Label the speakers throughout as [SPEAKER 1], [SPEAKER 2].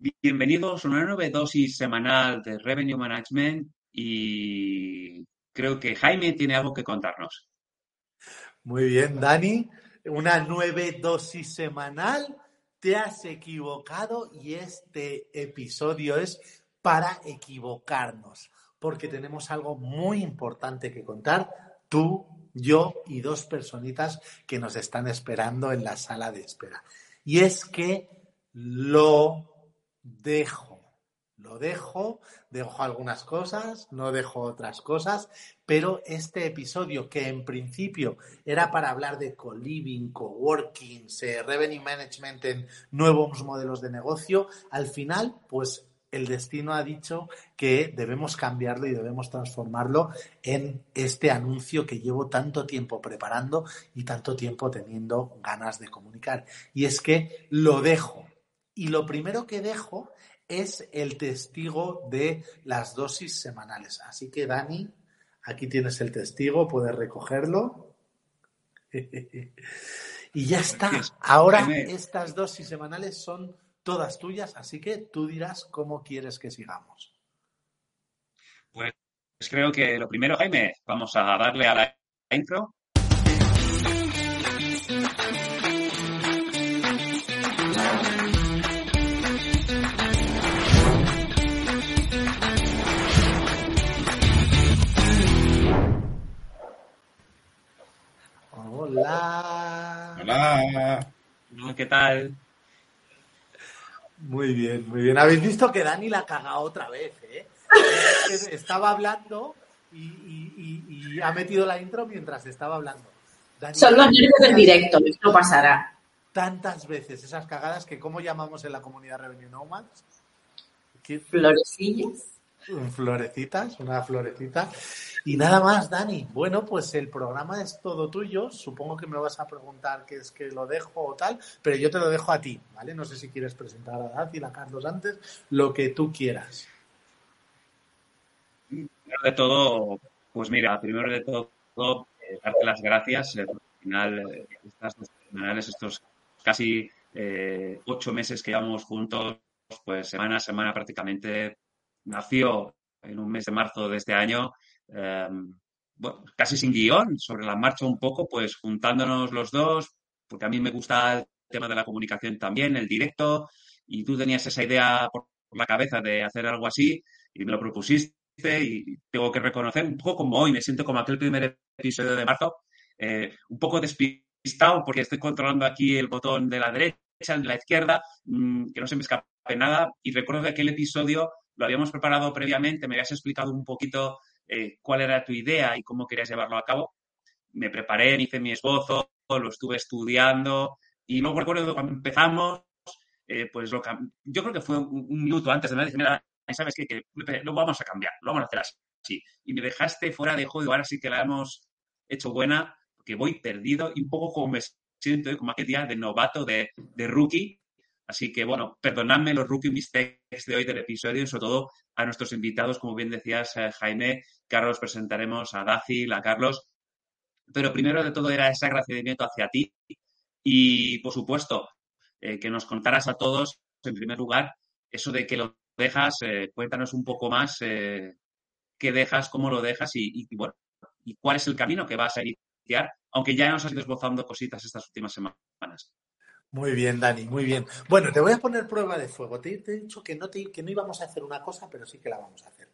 [SPEAKER 1] Bienvenidos a una nueva dosis semanal de Revenue Management y creo que Jaime tiene algo que contarnos.
[SPEAKER 2] Muy bien, Dani. Una nueva dosis semanal. Te has equivocado y este episodio es para equivocarnos, porque tenemos algo muy importante que contar. Tú, yo y dos personitas que nos están esperando en la sala de espera. Y es que lo dejo. Lo dejo, dejo algunas cosas, no dejo otras cosas, pero este episodio que en principio era para hablar de co-living, co-working, revenue management en nuevos modelos de negocio, al final, pues el destino ha dicho que debemos cambiarlo y debemos transformarlo en este anuncio que llevo tanto tiempo preparando y tanto tiempo teniendo ganas de comunicar. Y es que lo dejo. Y lo primero que dejo es el testigo de las dosis semanales. Así que, Dani, aquí tienes el testigo, puedes recogerlo. y ya está. Ahora estas dosis semanales son todas tuyas, así que tú dirás cómo quieres que sigamos.
[SPEAKER 1] Pues creo que lo primero, Jaime, vamos a darle a la intro
[SPEAKER 2] Hola.
[SPEAKER 1] Hola. ¿Qué tal?
[SPEAKER 2] Muy bien, muy bien. Habéis visto que Dani la caga otra vez, ¿eh? Estaba hablando y, ha metido la intro mientras estaba hablando.
[SPEAKER 3] Son los nervios del directo, esto pasará.
[SPEAKER 2] Tantas veces esas cagadas que, ¿cómo llamamos en la comunidad Revenue Nomads?
[SPEAKER 3] Florecillas.
[SPEAKER 2] Florecitas, una florecita. Y nada más, Dani. Bueno, pues el programa es todo tuyo. Supongo que me vas a preguntar qué es que lo dejo o tal, pero yo te lo dejo a ti, ¿vale? No sé si quieres presentar a Dani, a Carlos antes, lo que tú quieras.
[SPEAKER 1] Primero de todo, pues mira, primero de todo, eh, darte las gracias. Eh, al final, eh, estas semanales, estos casi ocho meses que llevamos juntos, pues semana a semana prácticamente nació en un mes de marzo de este año Em, bueno, casi sin guion, sobre la marcha un poco, pues juntándonos los dos, porque a mí me gusta el tema de la comunicación también, el directo, y tú tenías esa idea por la cabeza de hacer algo así y me lo propusiste y tengo que reconocer, un poco como hoy, me siento como aquel primer episodio de marzo, eh, un poco despistado porque estoy controlando aquí el botón de la derecha, de la izquierda, mm, que no se me escape nada y recuerdo que aquel episodio lo habíamos preparado previamente, me habías explicado un poquito eh, cuál era tu idea y cómo querías llevarlo a cabo. Me preparé, me hice mi esbozo, lo estuve estudiando y luego recuerdo cuando empezamos, eh, pues lo, yo creo que fue un, minuto antes de me decir, mira, ¿sabes qué? Que lo vamos a cambiar, lo vamos a hacer así. Y me dejaste fuera de juego, ahora sí que la hemos hecho buena, porque voy perdido y un poco como me siento como aquel día de novato, de, de rookie, Así que, bueno, perdonadme los rookie mistakes de hoy del episodio, sobre todo a nuestros invitados, como bien decías, eh, Jaime, Carlos, presentaremos a Daci, a Carlos. Pero primero de todo era ese agradecimiento hacia ti y, por supuesto, eh, que nos contaras a todos, en primer lugar, eso de que lo dejas, eh, cuéntanos un poco más qué dejas, cómo lo dejas y, y, bueno, y cuál es el camino que vas a iniciar, aunque ya nos has ido esbozando cositas estas últimas semanas.
[SPEAKER 2] Muy bien, Dani, muy bien. Bueno, te voy a poner prueba de fuego. Te, he dicho que no, no íbamos a hacer una cosa, pero sí que la vamos a hacer.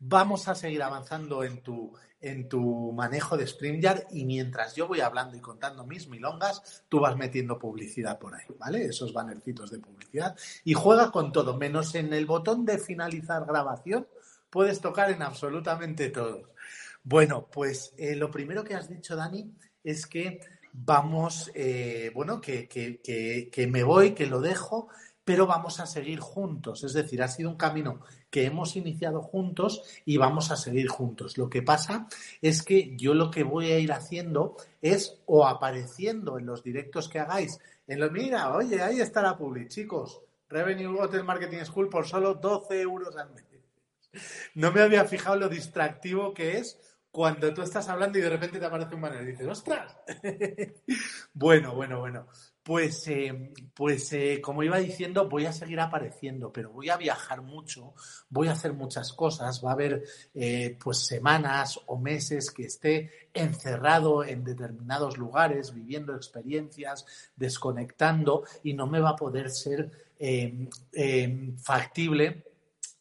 [SPEAKER 2] Vamos a seguir avanzando en tu, en tu manejo de StreamYard y mientras yo voy hablando y contando mis milongas, tú vas metiendo publicidad por ahí, ¿vale? Esos bannercitos de publicidad. Y juega con todo, menos en el botón de finalizar grabación, puedes tocar en absolutamente todo. Bueno, pues eh, lo primero que has dicho, Dani, es que vamos, eh, bueno, que, que, que, me voy, que lo dejo, pero vamos a seguir juntos. Es decir, ha sido un camino que hemos iniciado juntos y vamos a seguir juntos. Lo que pasa es que yo lo que voy a ir haciendo es o apareciendo en los directos que hagáis, en los, mira, oye, ahí está la public, chicos, Revenue Hotel Marketing School por solo 12 euros al mes. No me había fijado lo distractivo que es cuando tú estás hablando y de repente te aparece un banner y dices, ¡ostras! bueno, bueno, bueno. Pues, eh, pues eh, como iba diciendo, voy a seguir apareciendo, pero voy a viajar mucho, voy a hacer muchas cosas, va a haber eh, pues semanas o meses que esté encerrado en determinados lugares, viviendo experiencias, desconectando y no me va a poder ser factible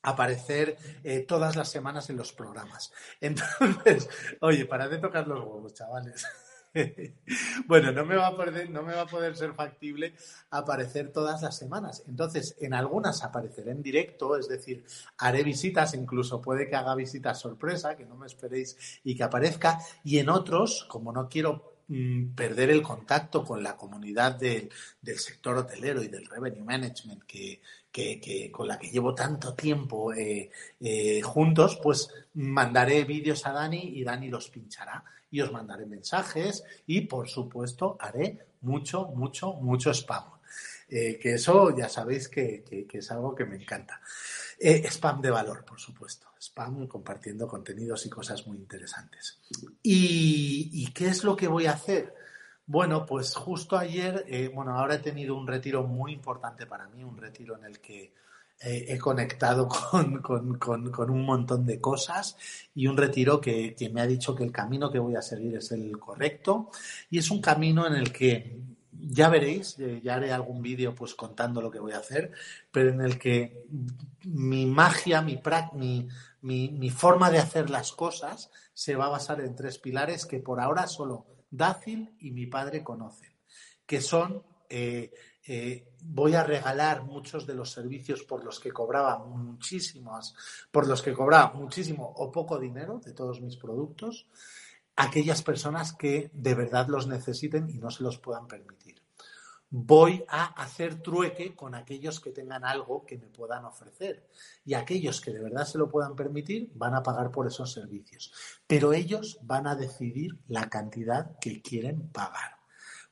[SPEAKER 2] aparecer todas las semanas en los programas. Entonces, oye, para de tocar los huevos, chavales. bueno, no me, va a poder, no me va a poder ser factible aparecer todas las semanas. Entonces, en algunas apareceré en directo, es decir, haré visitas, incluso puede que haga visitas sorpresa, que no me esperéis y que aparezca. Y en otros, como no quiero mm, perder el contacto con la comunidad del, sector hotelero y del revenue management que, con la que llevo tanto tiempo eh, eh, juntos, pues mandaré vídeos a Dani y Dani los pinchará y os mandaré mensajes y, por supuesto, haré mucho, mucho, mucho spam. Eh, que eso ya sabéis que, es algo que me encanta. Spam de valor, por supuesto. Spam compartiendo contenidos y cosas muy interesantes. ¿Y, qué es lo que voy a hacer? Bueno, pues justo ayer, eh, bueno, ahora he tenido un retiro muy importante para mí, un retiro en el que he conectado con, un montón de cosas y un retiro que, me ha dicho que el camino que voy a seguir es el correcto. Y es un camino en el que ya veréis, eh, ya haré algún vídeo pues contando lo que voy a hacer, pero en el que mi magia, mi, mi, mi forma de hacer las cosas se va a basar en tres pilares que por ahora solo Dácil y mi padre conocen, que son eh, eh, voy a regalar muchos de los servicios por los que cobraba muchísimas, por los que cobraba muchísimo o poco dinero de todos mis productos, a aquellas personas que de verdad los necesiten y no se los puedan permitir. Voy a hacer trueque con aquellos que tengan algo que me puedan ofrecer. Y aquellos que de verdad se lo puedan permitir van a pagar por esos servicios, pero ellos van a decidir la cantidad que quieren pagar.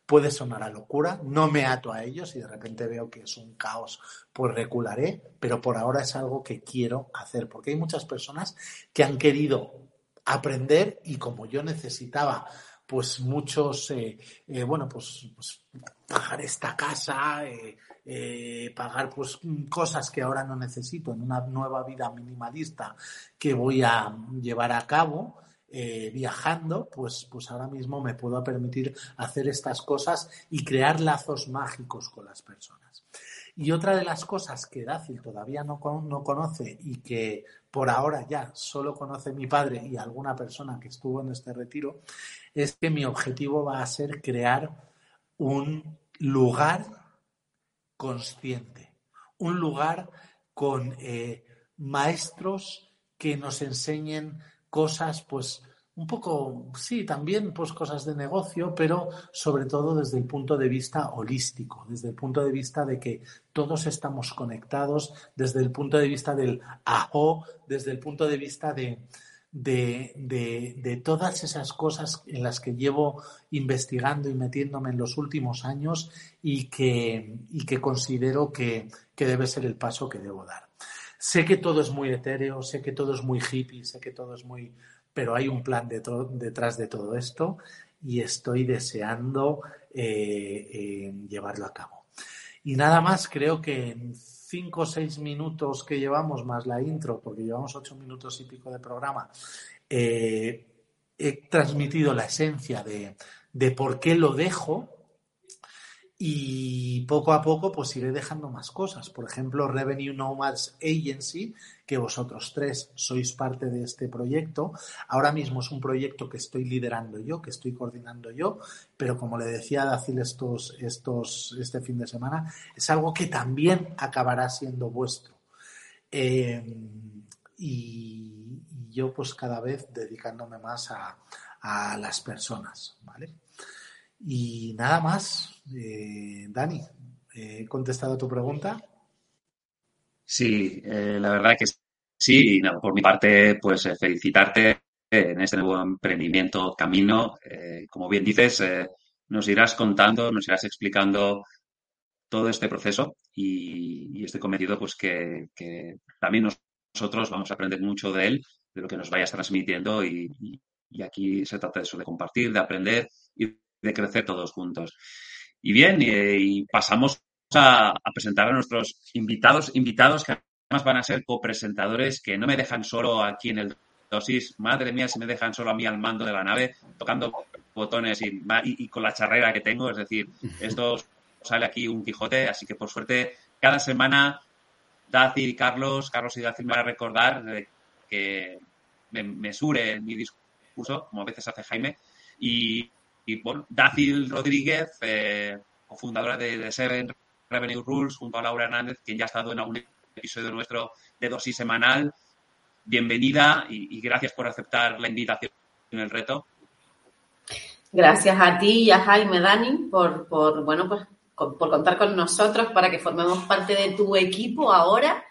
[SPEAKER 2] Puede sonar a locura, no me ato a ellos y de repente veo que es un caos, pues recularé, pero por ahora es algo que quiero hacer, porque hay muchas personas que han querido aprender y como yo necesitaba pues muchos, eh, eh, bueno, pues, pues, pagar esta casa, eh, pagar pues cosas que ahora no necesito en una nueva vida minimalista que voy a llevar a cabo, viajando, pues, pues ahora mismo me puedo permitir hacer estas cosas y crear lazos mágicos con las personas. Y otra de las cosas que Dácil todavía no, no conoce y que por ahora ya solo conoce mi padre y alguna persona que estuvo en este retiro, es que mi objetivo va a ser crear un lugar consciente, un lugar con eh, maestros que nos enseñen cosas, pues un poco, sí, también pues cosas de negocio, pero sobre todo desde el punto de vista holístico, desde el punto de vista de que todos estamos conectados, desde el punto de vista del ajo, desde el punto de vista de, de, todas esas cosas en las que llevo investigando y metiéndome en los últimos años y que, y que considero que, que debe ser el paso que debo dar. Sé que todo es muy etéreo, sé que todo es muy hippie, sé que todo es muy... pero hay un plan detrás de todo esto y estoy deseando eh, eh, llevarlo a cabo. Y nada más, creo que en cinco o seis minutos que llevamos, más la intro, porque llevamos ocho minutos y pico de programa, eh, he transmitido la esencia de, de por qué lo dejo y poco a poco pues iré dejando más cosas. Por ejemplo, Revenue Nomads Agency, que vosotros tres sois parte de este proyecto. Ahora mismo es un proyecto que estoy liderando yo, que estoy coordinando yo, pero como le decía a Dacil estos, estos, este fin de semana, es algo que también acabará siendo vuestro. Eh, y, yo pues cada vez dedicándome más a, a las personas, ¿vale? Y nada más, eh, Dani, ¿he contestado tu pregunta?
[SPEAKER 1] Sí, eh, la verdad que sí. Y por mi parte, pues eh, felicitarte en este nuevo emprendimiento camino. Eh, como bien dices, nos irás contando, nos irás explicando todo este proceso y, estoy convencido pues que, también nosotros vamos a aprender mucho de él, de lo que nos vayas transmitiendo y, aquí se trata de eso, de compartir, de aprender y de crecer todos juntos. Y bien, y pasamos a, presentar a nuestros invitados, invitados que además van a ser copresentadores que no me dejan solo aquí en el dosis. Madre mía, si me dejan solo a mí al mando de la nave, tocando botones y, con la charrera que tengo. Es decir, esto sale aquí un Quijote, así que por suerte cada semana Daci y Carlos, Carlos y Daci me van a recordar que me, me sure mi discurso, como a veces hace Jaime, y, bueno, Daci Rodríguez, eh, cofundadora de, de Seven Revenue Rules junto a Laura Hernández, quien ya ha estado en algún episodio nuestro de dosis semanal. Bienvenida y, gracias por aceptar la invitación en el reto.
[SPEAKER 3] Gracias a ti y a Jaime Dani por, por bueno, pues, por contar con nosotros para que formemos parte de tu equipo ahora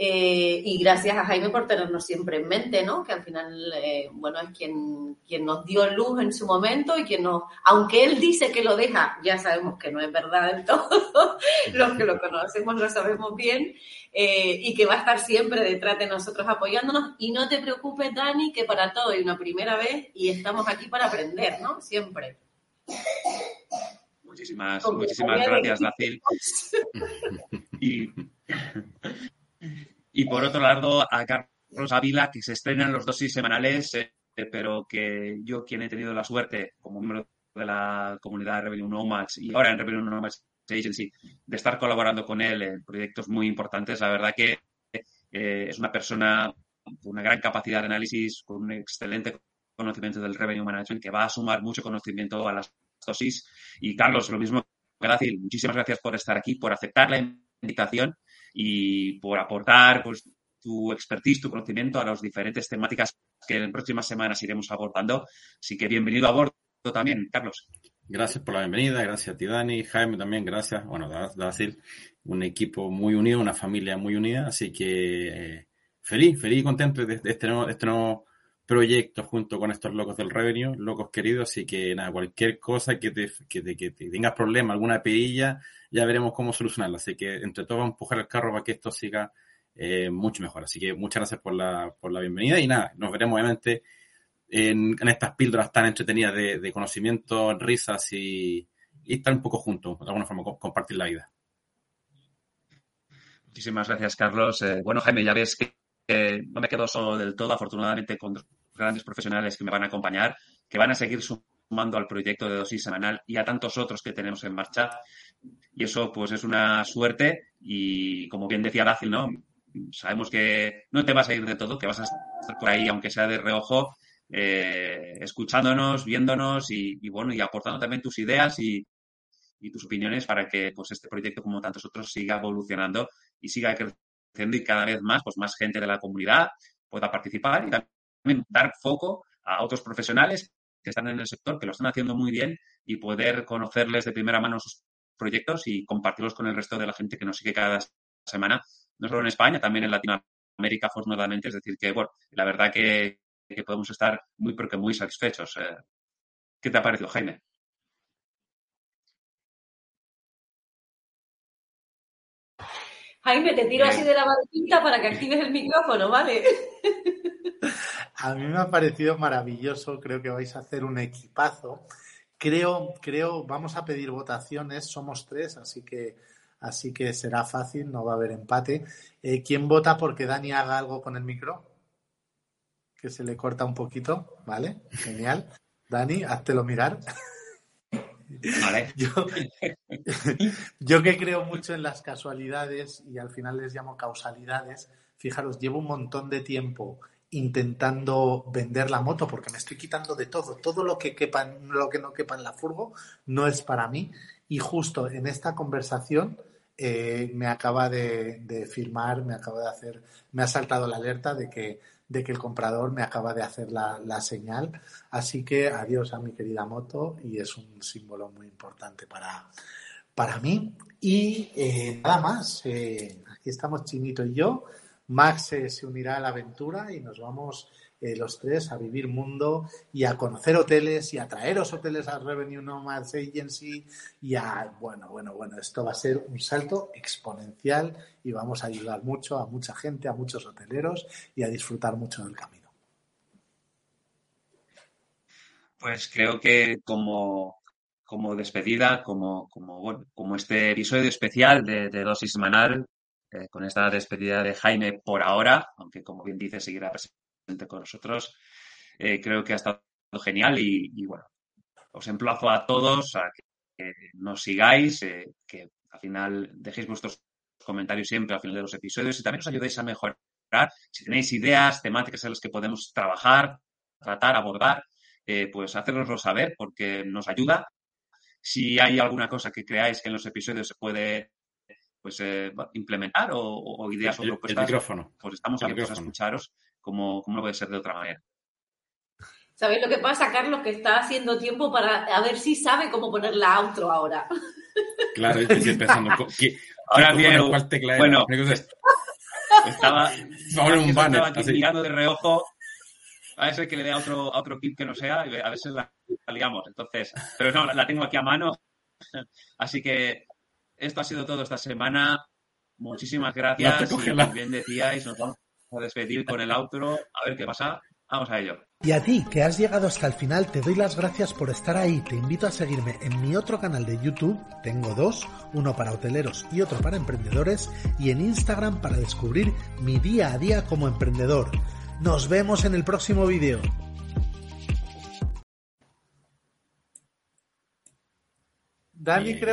[SPEAKER 3] eh, y gracias a Jaime por tenernos siempre en mente, ¿no? Que al final, eh, bueno, es quien, quien nos dio luz en su momento y quien nos, aunque él dice que lo deja, ya sabemos que no es verdad del todo, los que lo conocemos lo sabemos bien, eh, y que va a estar siempre detrás de nosotros apoyándonos. Y no te preocupes, Dani, que para todo hay una primera vez y estamos aquí para aprender, ¿no? Siempre.
[SPEAKER 1] Muchísimas, muchísimas gracias, Nacil. Y y por otro lado, a Carlos Ávila, que se estrenan los dosis semanales, eh, pero que yo, quien he tenido la suerte, como miembro de la comunidad Rebellion Nomads y ahora en Rebellion Nomads Agency, de estar colaborando con él en proyectos muy importantes, la verdad que eh, es una persona con una gran capacidad de análisis, con un excelente conocimiento del revenue management, que va a sumar mucho conocimiento a las dosis. Y Carlos, lo mismo que muchísimas gracias por estar aquí, por aceptar la invitación y por aportar pues, tu expertise, tu conocimiento a las diferentes temáticas que en próximas semanas iremos abordando. Así que bienvenido a bordo también, Carlos.
[SPEAKER 4] Gracias por la bienvenida, gracias a ti, Dani, Jaime también, gracias. Bueno, Dacil, un equipo muy unido, una familia muy unida, así que eh, feliz, feliz y contento de, este, nuevo, este nuevo proyecto junto con estos locos del revenue, locos queridos, así que nada, cualquier cosa que te, que te, que tengas problema, alguna pedilla, ya veremos cómo solucionarla. Así que entre todos vamos a empujar el carro para que esto siga eh, mucho mejor. Así que muchas gracias por la, por la bienvenida y nada, nos veremos obviamente en, estas píldoras tan entretenidas de, conocimiento, risas y, estar un poco juntos, de alguna forma, compartir la vida.
[SPEAKER 1] Muchísimas gracias, Carlos. Eh, bueno, Jaime, ya ves que no me quedo solo del todo, afortunadamente, con grandes profesionales que me van a acompañar, que van a seguir sumando al proyecto de dosis semanal y a tantos otros que tenemos en marcha. Y eso, pues, es una suerte y, como bien decía Dácil, ¿no? Sabemos que no te vas a ir de todo, que vas a estar por ahí, aunque sea de reojo, eh, escuchándonos, viéndonos y, bueno, y aportando también tus ideas y, y tus opiniones para que, pues, este proyecto, como tantos otros, siga evolucionando y siga creciendo y cada vez más, pues, más gente de la comunidad pueda participar y también dar foco a otros profesionales que están en el sector, que lo están haciendo muy bien y poder conocerles de primera mano sus proyectos y compartirlos con el resto de la gente que nos sigue cada semana, no solo en España, también en Latinoamérica, afortunadamente. Es decir, que, bueno, la verdad que, podemos estar muy, porque muy satisfechos. Eh, ¿Qué te ha parecido, Jaime?
[SPEAKER 3] Jaime, te tiro así de la barquita para que actives el micrófono, ¿vale?
[SPEAKER 2] A mí me ha parecido maravilloso, creo que vais a hacer un equipazo. Creo, creo, vamos a pedir votaciones, somos tres, así que, así que será fácil, no va a haber empate. Eh, ¿Quién vota porque Dani haga algo con el micro? Que se le corta un poquito, ¿vale? Genial. Dani, háztelo mirar. Yo, yo que creo mucho en las casualidades y al final les llamo causalidades, fijaros, llevo un montón de tiempo intentando vender la moto porque me estoy quitando de todo. Todo lo que quepa, lo que no quepa en la furgo no es para mí. Y justo en esta conversación eh, me acaba de, firmar, me acaba de hacer, me ha saltado la alerta de que, de que el comprador me acaba de hacer la, señal. Así que adiós a mi querida moto y es un símbolo muy importante para, para mí. Y eh, nada más, eh, Aquí estamos Chinito y yo. Max se unirá a la aventura y nos vamos eh, los tres a vivir mundo y a conocer hoteles y a traeros hoteles al Revenue Nomads Agency y a, bueno, bueno, bueno, esto va a ser un salto exponencial y vamos a ayudar mucho a mucha gente, a muchos hoteleros y a disfrutar mucho del camino.
[SPEAKER 1] Pues creo que como, como despedida, como, como, bueno, como este episodio especial de, de Dosis Semanal, eh, con esta despedida de Jaime por ahora, aunque como bien dice, seguirá presente con nosotros, eh, creo que ha estado genial y, y, bueno, os emplazo a todos a que, nos sigáis, eh, que al final dejéis vuestros comentarios siempre al final de los episodios y también os ayudéis a mejorar. Si tenéis ideas, temáticas en las que podemos trabajar, tratar, abordar, eh, pues hacérnoslo saber porque nos ayuda. Si hay alguna cosa que creáis que en los episodios se puede pues eh, implementar o, o, ideas
[SPEAKER 4] el,
[SPEAKER 1] o propuestas,
[SPEAKER 4] el micrófono.
[SPEAKER 1] pues estamos abiertos a escucharos como, como no puede ser de otra manera.
[SPEAKER 3] ¿Sabéis lo que pasa, Carlos? Que está haciendo tiempo para a ver si sabe cómo poner la outro ahora.
[SPEAKER 4] Claro, estoy pensando, co- ¿qué-
[SPEAKER 1] Ahora
[SPEAKER 4] cómo-
[SPEAKER 1] bien,
[SPEAKER 4] ¿cuál tecla era?
[SPEAKER 1] bueno, Estaba,
[SPEAKER 4] Vamos a poner un banner,
[SPEAKER 1] estaba aquí mirando de reojo a ver si que le dé a otro, a otro clip que no sea y a veces la, la liamos. Entonces, pero no, la, la tengo aquí a mano. Así que esto ha sido todo esta semana. Muchísimas gracias. Y como bien decíais, nos vamos a despedir con el outro. A ver qué pasa. Vamos a ello.
[SPEAKER 2] Y a ti, que has llegado hasta el final, te doy las gracias por estar ahí. Te invito a seguirme en mi otro canal de YouTube, tengo dos, uno para hoteleros y otro para emprendedores, y en Instagram para descubrir mi día a día como emprendedor. Nos vemos en el próximo vídeo. Dani, creo